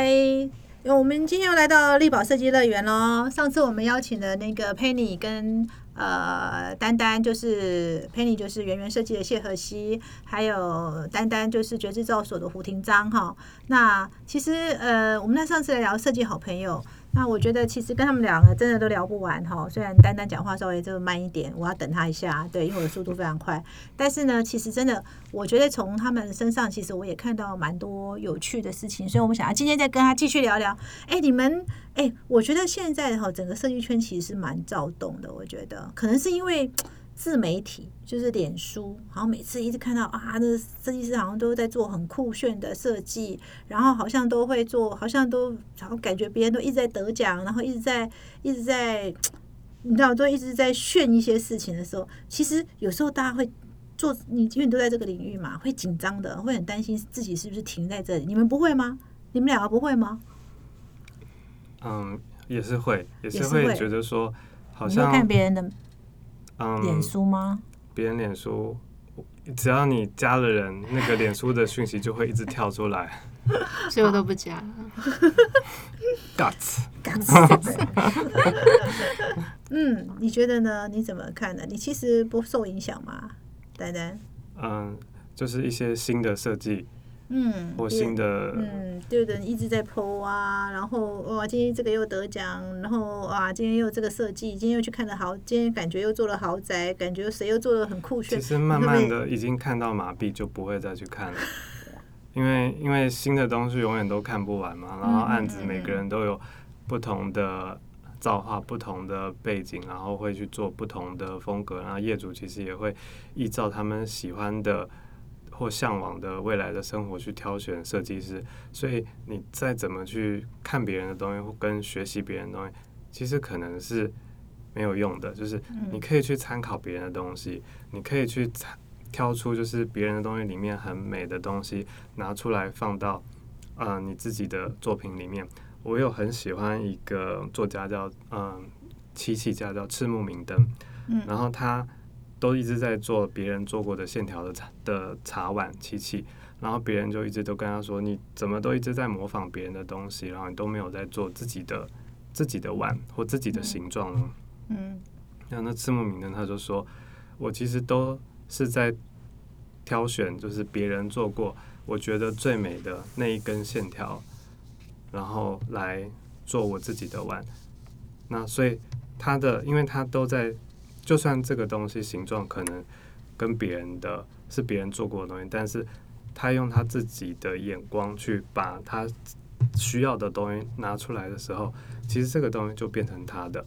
嗨，我们今天又来到力宝设计乐园喽。上次我们邀请的那个 Penny 跟呃丹丹，就是 Penny 就是圆圆设计的谢和熙，还有丹丹就是觉制造所的胡廷章哈。那其实呃，我们那上次来聊设计好朋友。那我觉得其实跟他们两个真的都聊不完哈，虽然丹丹讲话稍微就慢一点，我要等他一下，对，因为我的速度非常快。但是呢，其实真的，我觉得从他们身上，其实我也看到蛮多有趣的事情，所以我们想要今天再跟他继续聊聊。哎，你们，哎，我觉得现在哈，整个设计圈其实是蛮躁动的，我觉得可能是因为。自媒体就是脸书，好像每次一直看到啊，那设计师好像都在做很酷炫的设计，然后好像都会做，好像都然后感觉别人都一直在得奖，然后一直在一直在，你知道都一直在炫一些事情的时候，其实有时候大家会做，你因为你都在这个领域嘛，会紧张的，会很担心自己是不是停在这里。你们不会吗？你们两个不会吗？嗯，也是会，也是会觉得说，好像看别人的。嗯，脸书吗？别人脸书，只要你加了人，那个脸书的讯息就会一直跳出来，所以我都不加。Guts，Guts。嗯，你觉得呢？你怎么看呢？你其实不受影响吗，丹丹？嗯，就是一些新的设计。嗯，或新的，嗯，对的，一直在 PO 啊，然后哇，今天这个又得奖，然后哇，今天又这个设计，今天又去看了豪，今天感觉又做了豪宅，感觉谁又做的很酷炫。其实慢慢的已经看到麻痹，就不会再去看了，因为因为新的东西永远都看不完嘛，然后案子每个人都有不同的造化、不同的背景，然后会去做不同的风格，然后业主其实也会依照他们喜欢的。或向往的未来的生活去挑选设计师，所以你再怎么去看别人的东西或跟学习别人的东西，其实可能是没有用的。就是你可以去参考别人的东西，你可以去挑出就是别人的东西里面很美的东西拿出来放到呃你自己的作品里面。我有很喜欢一个作家叫嗯七七家叫赤木明灯，然后他。都一直在做别人做过的线条的茶的茶碗漆器，然后别人就一直都跟他说：“你怎么都一直在模仿别人的东西，然后你都没有在做自己的自己的碗或自己的形状呢？”嗯，然后那赤木明灯他就说：“我其实都是在挑选，就是别人做过我觉得最美的那一根线条，然后来做我自己的碗。那所以他的，因为他都在。”就算这个东西形状可能跟别人的是别人做过的东西，但是他用他自己的眼光去把他需要的东西拿出来的时候，其实这个东西就变成他的。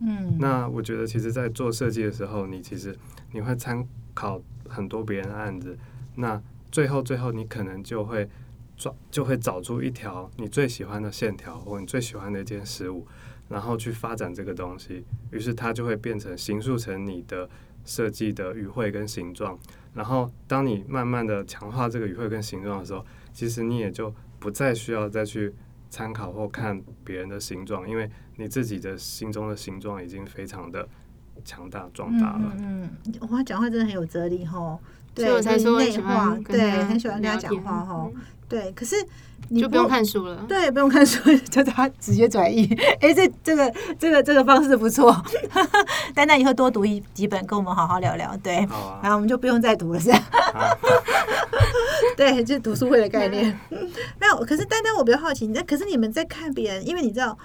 嗯，那我觉得其实，在做设计的时候，你其实你会参考很多别人的案子，那最后最后你可能就会抓就会找出一条你最喜欢的线条，或你最喜欢的一件事物。然后去发展这个东西，于是它就会变成形塑成你的设计的语汇跟形状。然后当你慢慢的强化这个语汇跟形状的时候，其实你也就不再需要再去参考或看别人的形状，因为你自己的心中的形状已经非常的强大壮大了。嗯，我讲话真的很有哲理哈。所以我才说内化，对，很喜欢跟他讲话哈。对，可是你就不用看书了。对，不用看书，就他直接转译。哎，这这个这个这个方式不错。丹丹以后多读一几本，跟我们好好聊聊。对，然后我们就不用再读了，是吧？对，就是读书会的概念。没有，可是丹丹，我比较好奇，那可是你们在看别人，因为你知道。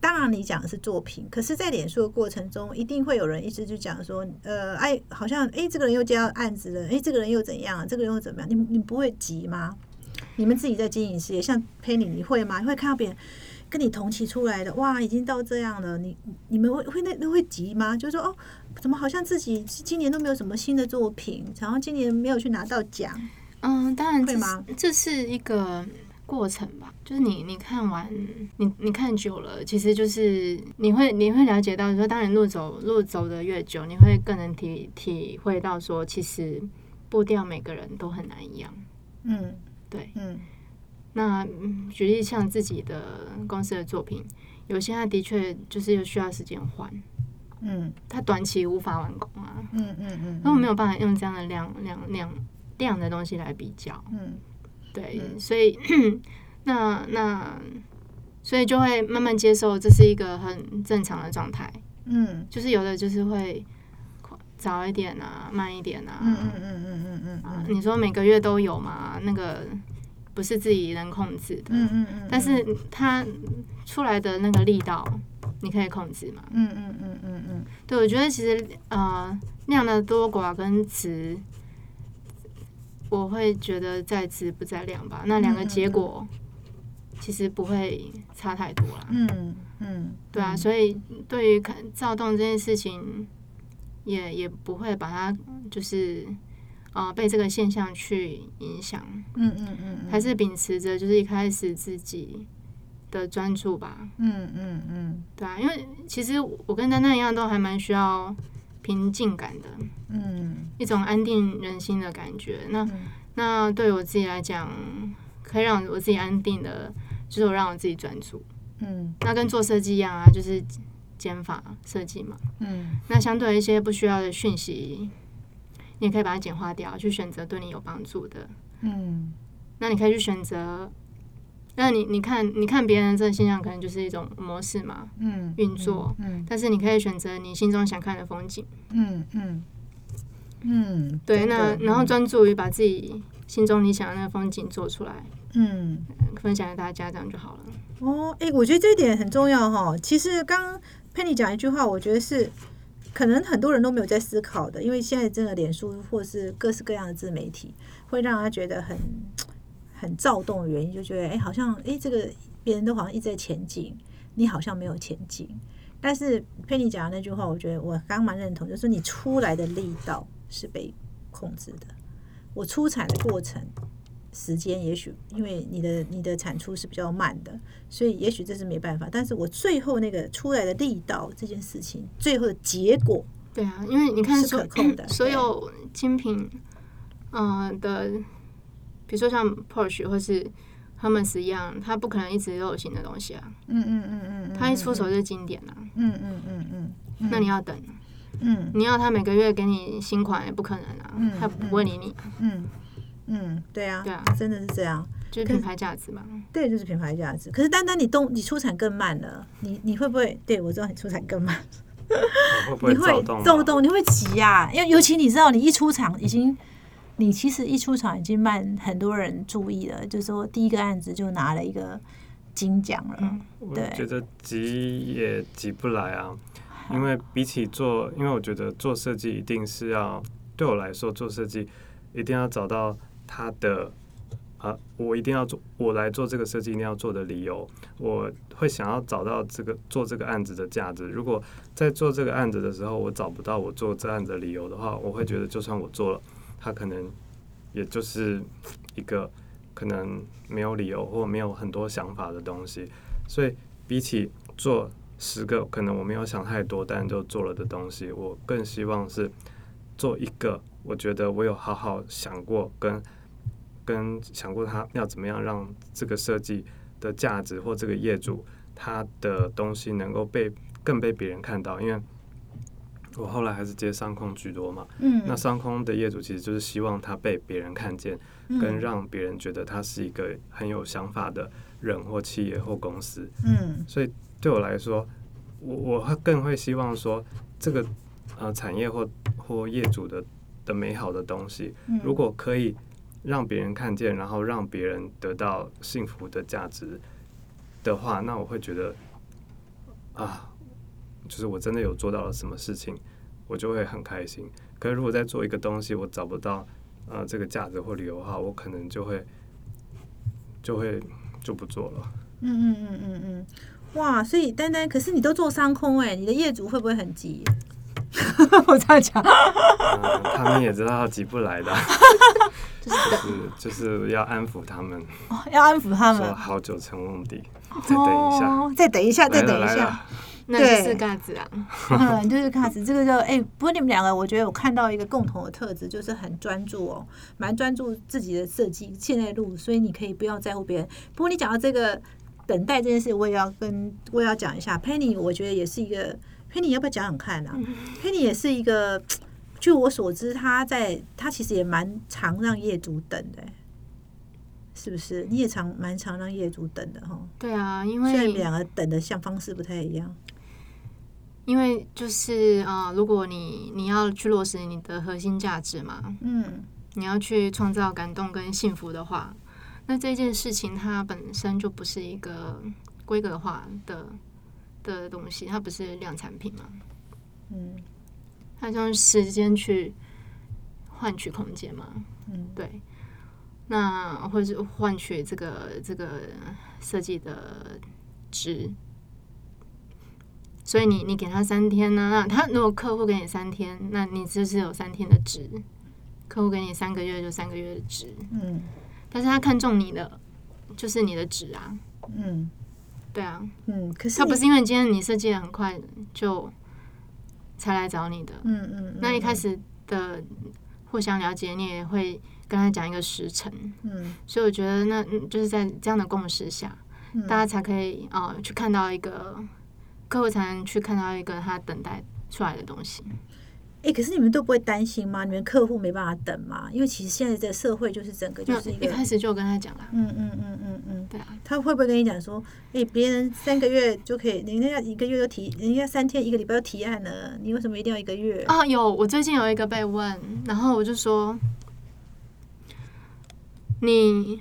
当然，你讲的是作品，可是，在脸书的过程中，一定会有人一直就讲说，呃，哎，好像，哎，这个人又接到案子了，哎，这个人又怎样，这个人又怎么样？你你不会急吗？你们自己在经营事业，像佩妮，你会吗？你会看到别人跟你同期出来的，哇，已经到这样了，你你们会会那那会急吗？就是说，哦，怎么好像自己今年都没有什么新的作品，然后今年没有去拿到奖？嗯，当然会吗？这是一个。过程吧，就是你你看完你你看久了，其实就是你会你会了解到说，当然路走路走的越久，你会更能体体会到说，其实步调每个人都很难一样。嗯，对，嗯，那举例像自己的公司的作品，有些它的确就是需要时间换，嗯，它短期无法完工啊，嗯嗯嗯，那我没有办法用这样的量量量量的东西来比较，嗯。对，所以那那所以就会慢慢接受这是一个很正常的状态，嗯。就是有的就是会早一点啊，慢一点啊，嗯嗯嗯嗯嗯嗯啊你说每个月都有嘛？那个不是自己能控制的，嗯嗯嗯，但是它出来的那个力道，你可以控制嘛？嗯嗯嗯嗯嗯对，我觉得其实呃量的多寡跟值，我会觉得在值不在量吧。那两个结果其实不会差太多啦。嗯嗯，对啊，所以对于看躁动这件事情，也也不会把它就是呃被这个现象去影响，嗯嗯嗯还是秉持着就是一开始自己的专注吧。嗯嗯嗯对啊，因为其实我跟丹丹一样，都还蛮需要平静感的，嗯一种安定人心的感觉。那、嗯那对我自己来讲，可以让我自己安定的，就是我让我自己专注。嗯那跟做设计一样啊，就是减法设计嘛。嗯那相对一些不需要的讯息，你也可以把它简化掉，去选择对你有帮助的。嗯那你可以去选择。那你你看你看别人这个现象，可能就是一种模式嘛，嗯运作。嗯但是你可以选择你心中想看的风景。嗯嗯嗯，对，那然后专注于把自己心中你想的那个风景做出来，嗯。分享给大家，这样就好了。哦，哎、我觉得这一点很重要哈。其实刚刚佩妮讲一句话，我觉得是可能很多人都没有在思考的，因为现在真的脸书或是各式各样的自媒体，会让他觉得很很躁动的原因，就觉得哎、好像哎、这个别人都好像一直在前进，你好像没有前进。但是佩妮讲的那句话，我觉得我刚蛮认同，就是你出来的力道是被控制的，我出产的过程。时间也许因为你的你的产出是比较慢的，所以也许这是没办法。但是我最后那个出来的力道这件事情，最后的结果，对啊，因为你看是所可控的 所有精品，嗯、的，比如说像 Porsche 或是 Hermes 一样，它不可能一直都有新的东西啊，嗯嗯嗯嗯，它一出手就是经典啊，嗯嗯嗯嗯嗯，那你要等，嗯。你要他每个月给你新款也不可能啊，嗯它不会理你，嗯嗯，对啊，对啊，真的是这样，就是品牌价值嘛。对，就是品牌价值。可是单单你动你出产更慢了，你你会不会？对我知道你出产更慢，我会不会你会躁动吗？躁动，你会急呀、因为尤其你知道，你一出场已经，你其实一出场已经慢很多人注意了，就是说第一个案子就拿了一个金奖了。嗯我对觉得急也急不来啊，因为比起做，因为我觉得做设计一定是要，对我来说做设计一定要找到它的。啊，我一定要做，我来做这个设计一定要做的理由，我会想要找到这个做这个案子的价值。如果在做这个案子的时候，我找不到我做这案子的理由的话，我会觉得就算我做了，它可能也就是一个可能没有理由或没有很多想法的东西。所以比起做十个可能我没有想太多，但就做了的东西，我更希望是做一个我觉得我有好好想过跟跟想过他要怎么样让这个设计的价值或这个业主他的东西能够被更被别人看到，因为我后来还是接商空居多嘛，嗯。那商空的业主其实就是希望他被别人看见，跟让别人觉得他是一个很有想法的人或企业或公司。嗯。所以对我来说，我我会更会希望说，这个呃产业或或业主的的美好的东西，嗯如果可以让别人看见，然后让别人得到幸福的价值的话，那我会觉得啊，就是我真的有做到了什么事情，我就会很开心。可是如果在做一个东西，我找不到呃这个价值或理由的话，我可能就会就会就不做了。嗯嗯嗯嗯嗯，哇！所以丹丹，可是你都做商空哎、你的业主会不会很急？我这样讲，嗯，他们也知道急不来的，就是就是就是要安抚他们，哦要安抚他们。说好久成瓮底，再等一下，哦，再等一下，再等一下。那就是嘎子啊，嗯，就是卡子这个就哎、不过你们两个，我觉得我看到一个共同的特质，就是很专注哦，蛮专注自己的设计现在路，所以你可以不要在乎别人。不过你讲到这个等待这件事，我也要跟我也要讲一下。Penny，我觉得也是一个 Penny，要不要讲讲看啊、p e n n y 也是一个，据我所知，他在他其实也蛮常让业主等的、是不是？你也常蛮常让业主等的哈，对啊，因虽然你们两个等的像方式不太一样。因为就是啊、呃如果你你要去落实你的核心价值嘛，嗯你要去创造感动跟幸福的话，那这件事情它本身就不是一个规格化的的东西，它不是量产品吗，嗯。它是用时间去换取空间嘛，嗯。对，那或者是换取这个这个设计的值。所以你你给他三天呢、那他如果客户给你三天，那你就是有三天的值；客户给你三个月就三个月的值。嗯。但是他看中你的就是你的值啊，嗯对啊，嗯，可是他不是因为今天你设计的很快就才来找你的，嗯嗯，嗯那一开始的互相了解，你也会跟他讲一个时辰，嗯。所以我觉得那嗯就是在这样的共识下，嗯。大家才可以啊、呃去看到一个客户才能去看到一个他等待出来的东西。哎、可是你们都不会担心吗？你们客户没办法等吗？因为其实现在这个社会就是整个就就是一个，一开始就跟他讲了，嗯嗯嗯嗯嗯，对啊，他会不会跟你讲说，哎、别人三个月就可以，人家一个月就提，人家三天一个礼拜就提案了，你为什么一定要一个月？啊，有，我最近有一个被问，然后我就说，你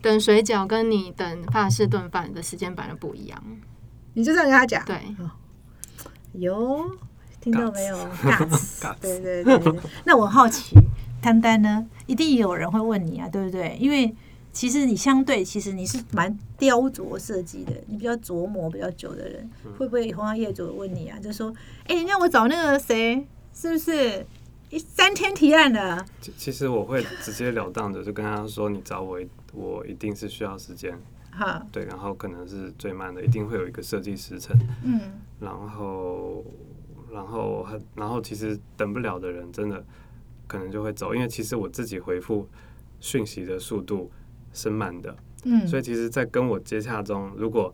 等水饺跟你等法式炖饭的时间本来不一样，你就这样跟他讲，对，有听到没有 对对对对。那我好奇，丹丹呢，一定有人会问你啊，对不对？因为其实你相对，其实你是蛮雕琢设计的，你比较琢磨比较久的人，会不会同样业主问你啊？就说，哎、人家我找那个谁，是不是一三天提案的？其其实我会直截了当的就跟他说，你找我，我一定是需要时间，哈，对，然后可能是最慢的，一定会有一个设计时程，嗯然后，然后很，然后其实等不了的人，真的可能就会走，因为其实我自己回复讯息的速度是慢的，嗯，所以其实，在跟我接洽中，如果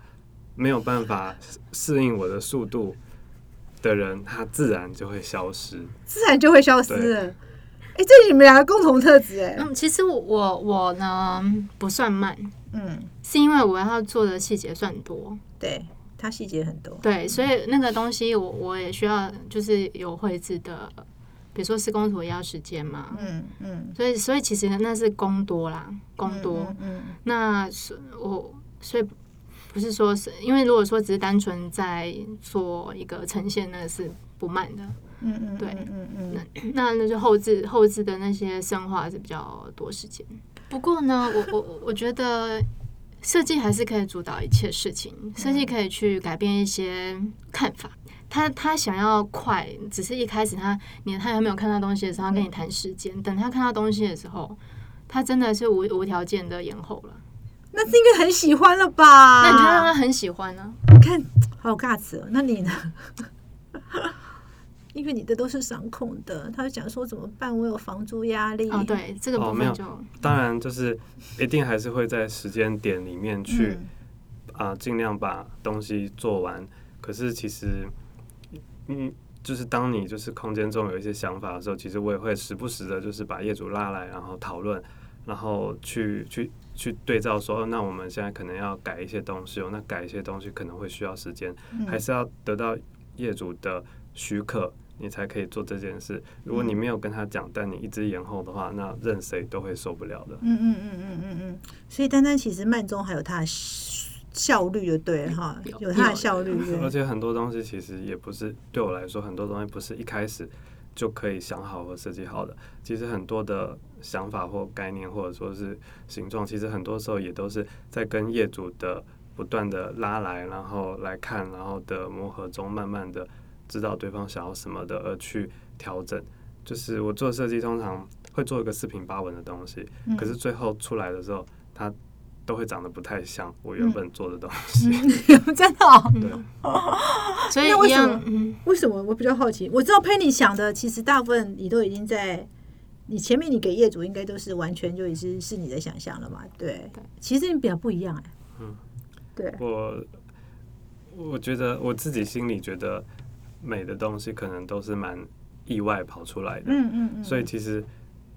没有办法适应我的速度的人，他自然就会消失。自然就会消失了。哎、这是你们两个共同特质哎。嗯，其实我我我呢不算慢，嗯，是因为我要做的细节算多，对，它细节很多。对，所以那个东西我我也需要就是有绘制的，比如说施工图也要时间嘛，嗯嗯，所以所以其实那是工多啦，工多。嗯嗯那是我所以不是说是因为如果说只是单纯在做一个呈现，那是不慢的。嗯嗯，对嗯嗯嗯，那那就后置后置的那些深化是比较多时间。不过呢，我我我觉得设计还是可以主导一切事情，设计可以去改变一些看法。他他想要快，只是一开始他你他还没有看到东西的时候，他跟你谈时间。等他看到东西的时候，他真的是无无条件的延后了。那是应该很喜欢了吧？那你就让他很喜欢呢、你看好尬词哦。那你呢？因为你的都是掌控的，他就讲说怎么办？我有房租压力。哦，，对，这个部哦没有分就、当然，就是一定还是会在时间点里面去嗯啊，尽、量把东西做完。可是其实，嗯，就是当你就是空间中有一些想法的时候，其实我也会时不时的，就是把业主拉来，然后讨论，然后去去去对照说，哦那我们现在可能要改一些东西哦，那改一些东西可能会需要时间，嗯还是要得到业主的许可。你才可以做这件事。如果你没有跟他讲，但你一直延后的话，那任谁都会受不了的。嗯嗯嗯嗯嗯嗯。所以丹丹其实慢中还有它的效率，就对哈，有有它的效率。而且很多东西其实也不是对我来说，很多东西不是一开始就可以想好和设计好的。其实很多的想法或概念，或者说是形状，其实很多时候也都是在跟业主的不断的拉来，然后来看，然后的磨合中，慢慢的知道对方想要什么的，而去调整。就是我做设计，通常会做一个四平八稳的东西，嗯可是最后出来的时候，它都会长得不太像我原嗯本做的东西。真的哦、对。所以那为什么，嗯，为什么我比较好奇？我知道 Penny 想的，其实大部分你都已经在你前面，你给业主应该都是完全就已经是你的想象了嘛？对，对其实你比较不一样哎、嗯，对，我我觉得我自己心里觉得美的东西可能都是蛮意外跑出来的，嗯嗯嗯，所以其实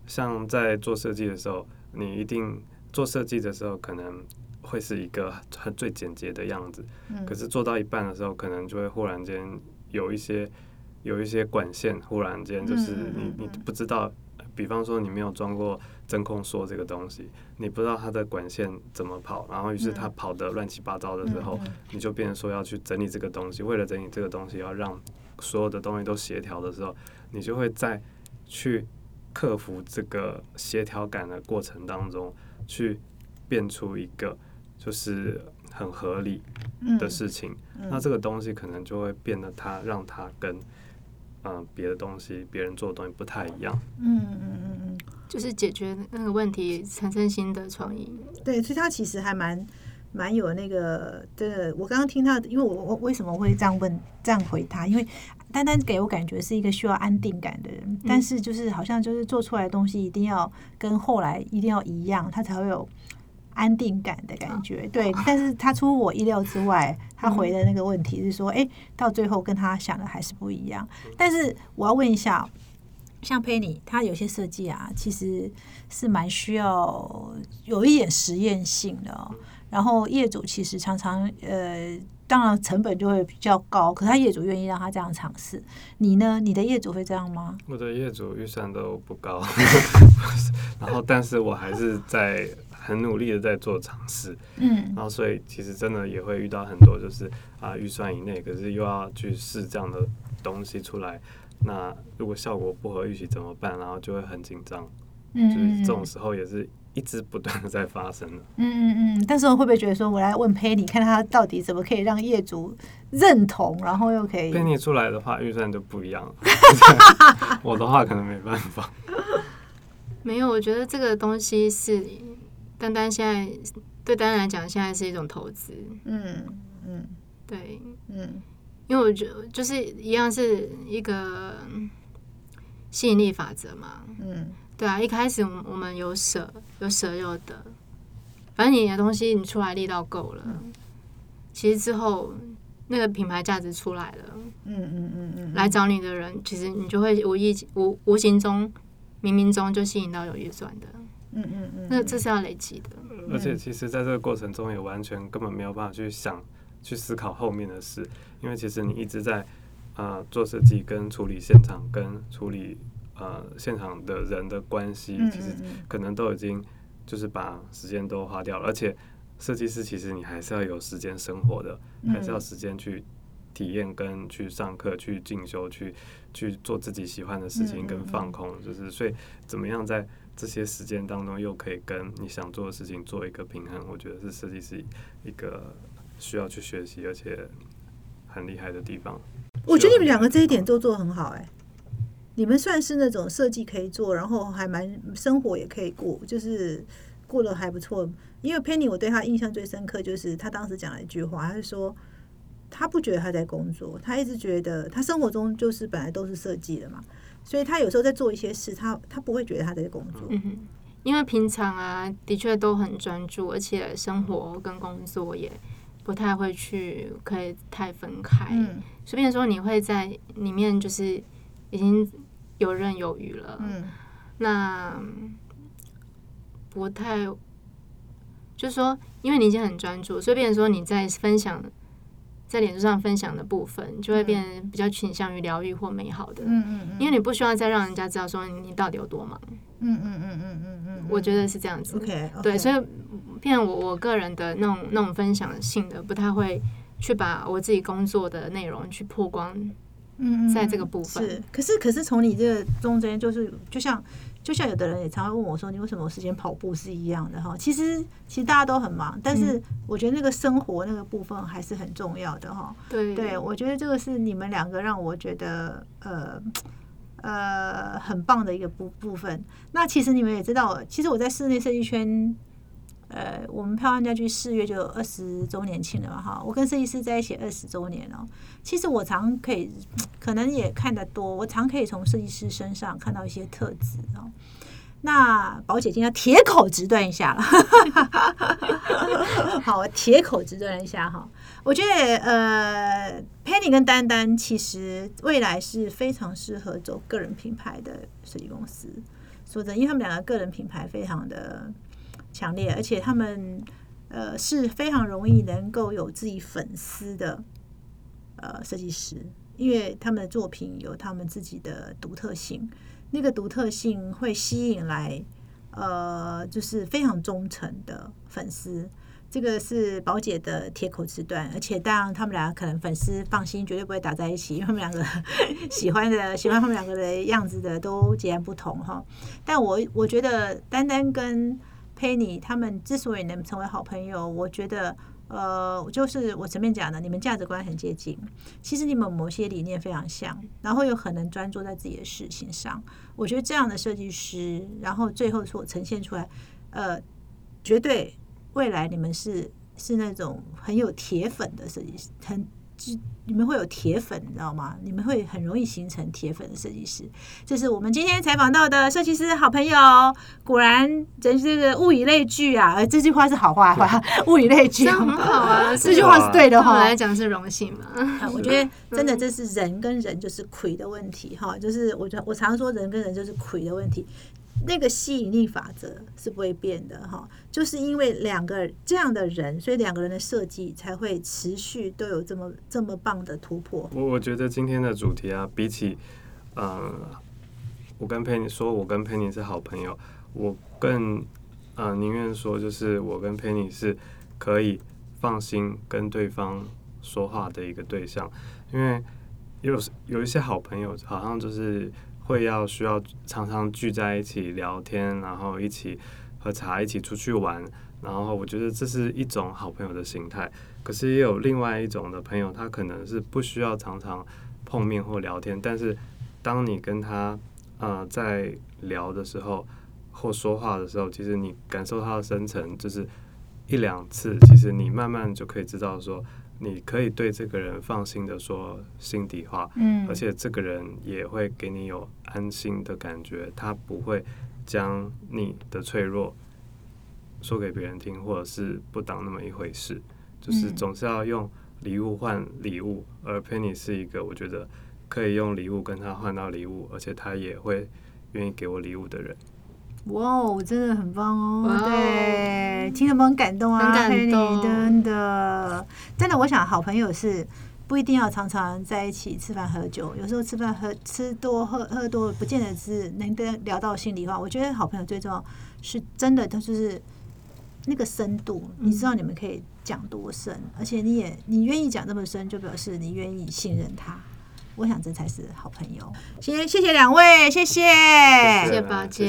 像在做设计的时候，你一定做设计的时候，可能会是一个很最简洁的样子，嗯。可是做到一半的时候，可能就会忽然间有一些有一些管线，忽然间就是你你不知道，比方说你没有装过真空梭这个东西，你不知道它的管线怎么跑，然后于是它嗯跑得乱七八糟的时候，你就变成说要去整理这个东西，为了整理这个东西，要让所有的东西都协调的时候，你就会在去克服这个协调感的过程当中，去变出一个就是很合理嗯的事情。嗯那这个东西可能就会变得它让它跟嗯、呃别的东西别人做的东西不太一样。嗯嗯嗯嗯，就是解决那个问题，产生新的创意。对，所以他其实还蛮蛮有那个的。我刚刚听他，因为我我为什么会这样问这样回他？因为丹丹给我感觉是一个需要安定感的人，但是就是好像就是做出来的东西一定要跟后来一定要一样，他才会有。安定感的感觉，对，但是他出乎我意料之外，他回的那个问题是说，哎、到最后跟他想的还是不一样。但是我要问一下，像佩妮，他有些设计啊，其实是蛮需要有一点实验性的、哦。然后业主其实常常呃，当然成本就会比较高，可是他业主愿意让他这样尝试。你呢？你的业主会这样吗？我的业主预算都不高，然后但是我还是在很努力的在做尝试。嗯然后所以其实真的也会遇到很多就是啊预算以内，可是又要去试这样的东西出来，那如果效果不合预期怎么办？然后就会很紧张，嗯就是嗯这种时候也是一直不断的在发生的。嗯嗯嗯。但是会不会觉得说，我来问佩妮，看他到底怎么可以让业主认同，然后又可以配你出来的话，预算就不一样了。我的话可能没办法。没有，我觉得这个东西是丹丹现在对丹丹来讲，现在是一种投资。嗯嗯对，嗯因为我觉得就是一样是一个吸引力法则嘛。嗯对啊，一开始我们我们有舍有舍有得，反正你的东西你出来力道够了，其实之后那个品牌价值出来了，嗯嗯嗯嗯，来找你的人，其实你就会无意无无形中、冥冥中就吸引到有预算的，嗯嗯嗯，那这是要累积的。而且其实在这个过程中也完全根本没有办法去想、去思考后面的事，因为其实你一直在呃做设计、跟处理现场、跟处理呃现场的人的关系，嗯其实嗯可能都已经就是把时间都花掉了，而且设计师其实你还是要有时间生活的，还是要时间去体验跟去上课、去进修、去去做自己喜欢的事情跟放空，就是所以怎么样在这些时间当中又可以跟你想做的事情做一个平衡，我觉得是设计师一个需要去学习而且很厉害的地方。我觉得你们两个这一点都做得很好、哎，你们算是那种设计可以做，然后还蛮生活也可以过，就是过得还不错。因为 Penny 我对他印象最深刻，就是他当时讲了一句话，他是说他不觉得他在工作，他一直觉得他生活中就是本来都是设计的嘛，所以他有时候在做一些事，他他不会觉得他在工作。嗯，因为平常啊，的确都很专注，而且生活跟工作也不太会去可以太分开。嗯随便说，你会在里面就是已经游刃有余了。嗯那不太，就是说，因为你已经很专注，随便说你在分享，在脸书上分享的部分，就会变得比较倾向于疗愈或美好的。嗯嗯因为你不需要再让人家知道说你到底有多忙，嗯嗯嗯嗯嗯嗯，我觉得是这样子。OK，对，所以以变我我个人的那种那种分享性的，不太会去把我自己工作的内容去曝光。嗯在这个部分是，可是可是从你这个中间，就是就像就像有的人也常会问我说，你为什么有时间跑步是一样的哈？其实其实大家都很忙，但是我觉得那个生活那个部分还是很重要的哈。对对，我觉得这个是你们两个让我觉得呃呃很棒的一个部部分。那其实你们也知道，其实我在室内设计圈。呃，我们漂亮家居四月就二十周年庆了嘛，哈，我跟设计师在一起二十周年了。其实我常可以，可能也看得多，我常可以从设计师身上看到一些特质哦。那宝姐今天铁口直断一下了，好，我铁口直断一下哈。我觉得呃，Penny 跟丹丹其实未来是非常适合走个人品牌的设计公司。说真的，因为他们两个个人品牌非常的强烈，而且他们呃是非常容易能够有自己粉丝的呃设计师，因为他们的作品有他们自己的独特性，那个独特性会吸引来呃就是非常忠诚的粉丝。这个是宝姐的铁口直断，而且当然他们俩可能粉丝放心，绝对不会打在一起，因为他们两个 喜欢的喜欢他们两个的样子的都截然不同哈。但我我觉得丹丹跟佩妮他们之所以能成为好朋友，我觉得呃，就是我前面讲的，你们价值观很接近，其实你们某些理念非常像，然后又很能专注在自己的事情上。我觉得这样的设计师，然后最后所呈现出来，呃，绝对。未来你们是是那种很有铁粉的设计师，很就你们会有铁粉，你知道吗？你们会很容易形成铁粉的设计师。这是我们今天采访到的设计师好朋友，果然真是物以类聚啊！这句话是好话，话物以类聚，很好啊。这句话是对的哈。来讲是荣幸嘛。我觉得真的这是人跟人就是魁的问题哈，就是我觉得我常说人跟人就是魁的问题。那个吸引力法则是不会变的哈，就是因为两个这样的人，所以两个人的设计才会持续都有这么这么棒的突破。我我觉得今天的主题啊，比起嗯，我跟佩妮说，我跟佩妮是好朋友，我更呃宁愿说，就是我跟佩妮是可以放心跟对方说话的一个对象，因为有有一些好朋友，好像就是。会要需要常常聚在一起聊天，然后一起喝茶，一起出去玩。然后我觉得这是一种好朋友的形态。可是也有另外一种的朋友，他可能是不需要常常碰面或聊天，但是当你跟他呃在聊的时候或说话的时候，其实你感受他的深层，就是一两次，其实你慢慢就可以知道说。你可以对这个人放心的说心底话，嗯，而且这个人也会给你有安心的感觉，他不会将你的脆弱说给别人听，或者是不当那么一回事，就是总是要用礼物换礼物，而 Penny 是一个我觉得可以用礼物跟他换到礼物，而且他也会愿意给我礼物的人。哇哦，真的很棒哦！对，听了很感动啊，很感动，真的，真的。我想，好朋友是不一定要常常在一起吃饭喝酒，有时候吃饭喝吃多喝喝多，不见得是能跟聊到心里话。我觉得好朋友最重要是真的，他就是那个深度，你知道你们可以讲多深，而且你也你愿意讲那么深，就表示你愿意信任他。我想这才是好朋友。先谢谢两位，谢谢，谢谢宝姐。